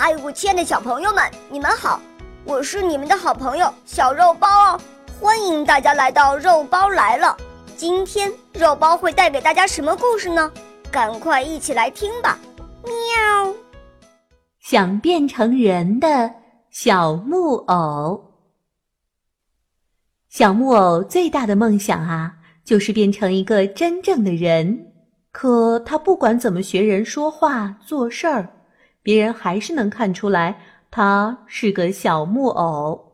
哎，我亲爱的小朋友们，你们好！我是你们的好朋友小肉包哦，欢迎大家来到肉包来了。今天肉包会带给大家什么故事呢？赶快一起来听吧！喵。想变成人的小木偶。小木偶最大的梦想啊，就是变成一个真正的人。可他不管怎么学人说话、做事儿，别人还是能看出来他是个小木偶。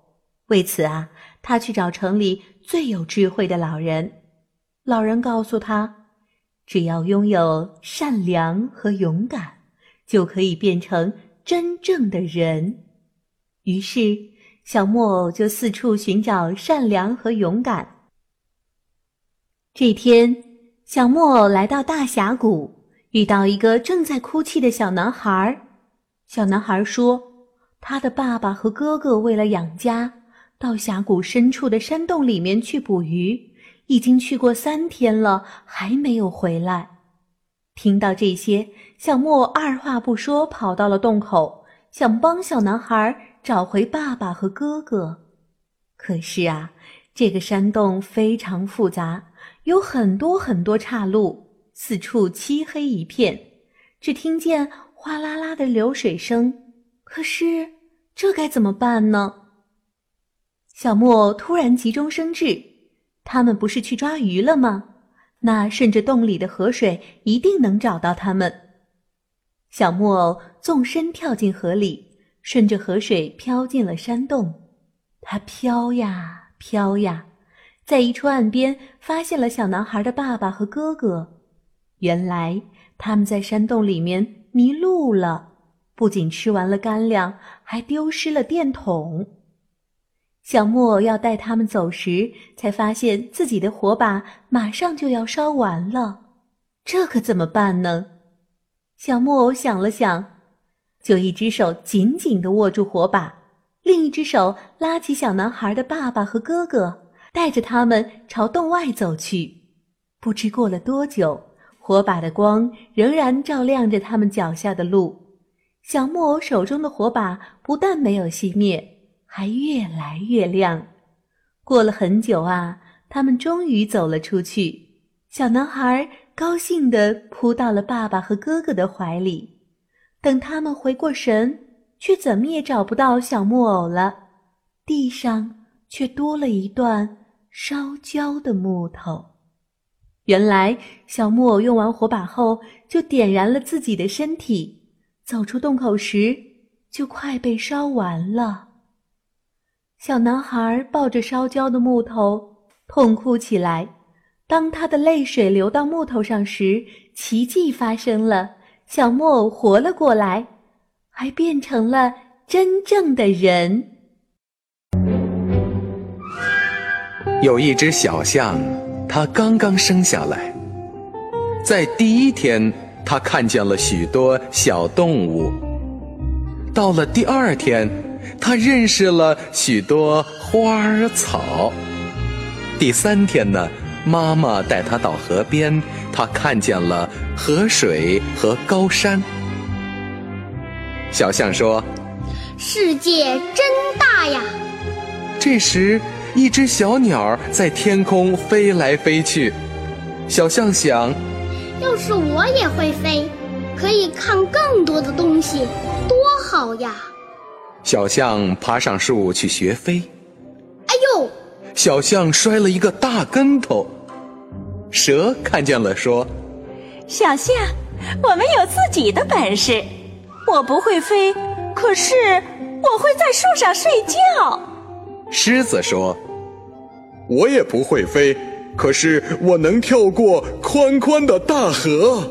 为此啊，他去找城里最有智慧的老人。老人告诉他，只要拥有善良和勇敢，就可以变成真正的人。于是，小木偶就四处寻找善良和勇敢。这天。小木偶来到大峡谷，遇到一个正在哭泣的小男孩。小男孩说：“他的爸爸和哥哥为了养家，到峡谷深处的山洞里面去捕鱼，已经去过三天了，还没有回来。”听到这些，小莫二话不说，跑到了洞口，想帮小男孩找回爸爸和哥哥。可是啊，这个山洞非常复杂。有很多很多岔路，四处漆黑一片，只听见哗啦啦的流水声。可是这该怎么办呢？小木偶突然急中生智，他们不是去抓鱼了吗？那顺着洞里的河水，一定能找到他们。小木偶纵身跳进河里，顺着河水飘进了山洞。它飘呀飘呀。在一处岸边，发现了小男孩的爸爸和哥哥。原来他们在山洞里面迷路了，不仅吃完了干粮，还丢失了电筒。小木偶要带他们走时，才发现自己的火把马上就要烧完了，这可怎么办呢？小木偶想了想，就一只手紧紧地握住火把，另一只手拉起小男孩的爸爸和哥哥。带着他们朝洞外走去，不知过了多久，火把的光仍然照亮着他们脚下的路。小木偶手中的火把不但没有熄灭，还越来越亮。过了很久啊，他们终于走了出去。小男孩高兴地扑到了爸爸和哥哥的怀里。等他们回过神，却怎么也找不到小木偶了。地上却多了一段。烧焦的木头，原来小木偶用完火把后就点燃了自己的身体，走出洞口时就快被烧完了。小男孩抱着烧焦的木头痛哭起来。当他的泪水流到木头上时，奇迹发生了，小木偶活了过来，还变成了真正的人。有一只小象，它刚刚生下来。在第一天，它看见了许多小动物。到了第二天，它认识了许多花儿草。第三天呢，妈妈带它到河边，它看见了河水和高山。小象说：“世界真大呀！”这时。一只小鸟在天空飞来飞去，小象想：要是我也会飞，可以看更多的东西，多好呀！小象爬上树去学飞，哎呦！小象摔了一个大跟头。蛇看见了，说：“小象，我们有自己的本事。我不会飞，可是我会在树上睡觉。”狮子说。我也不会飞，可是我能跳过宽宽的大河。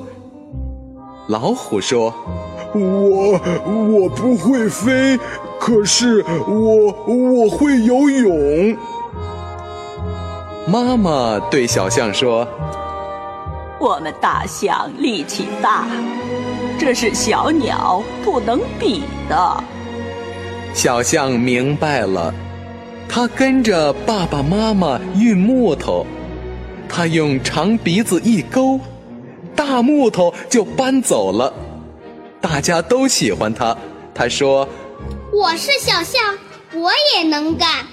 老虎说：“我我不会飞，可是我我会游泳。”妈妈对小象说：“我们大象力气大，这是小鸟不能比的。”小象明白了。他跟着爸爸妈妈运木头，他用长鼻子一勾，大木头就搬走了。大家都喜欢他，他说：“我是小象，我也能干。”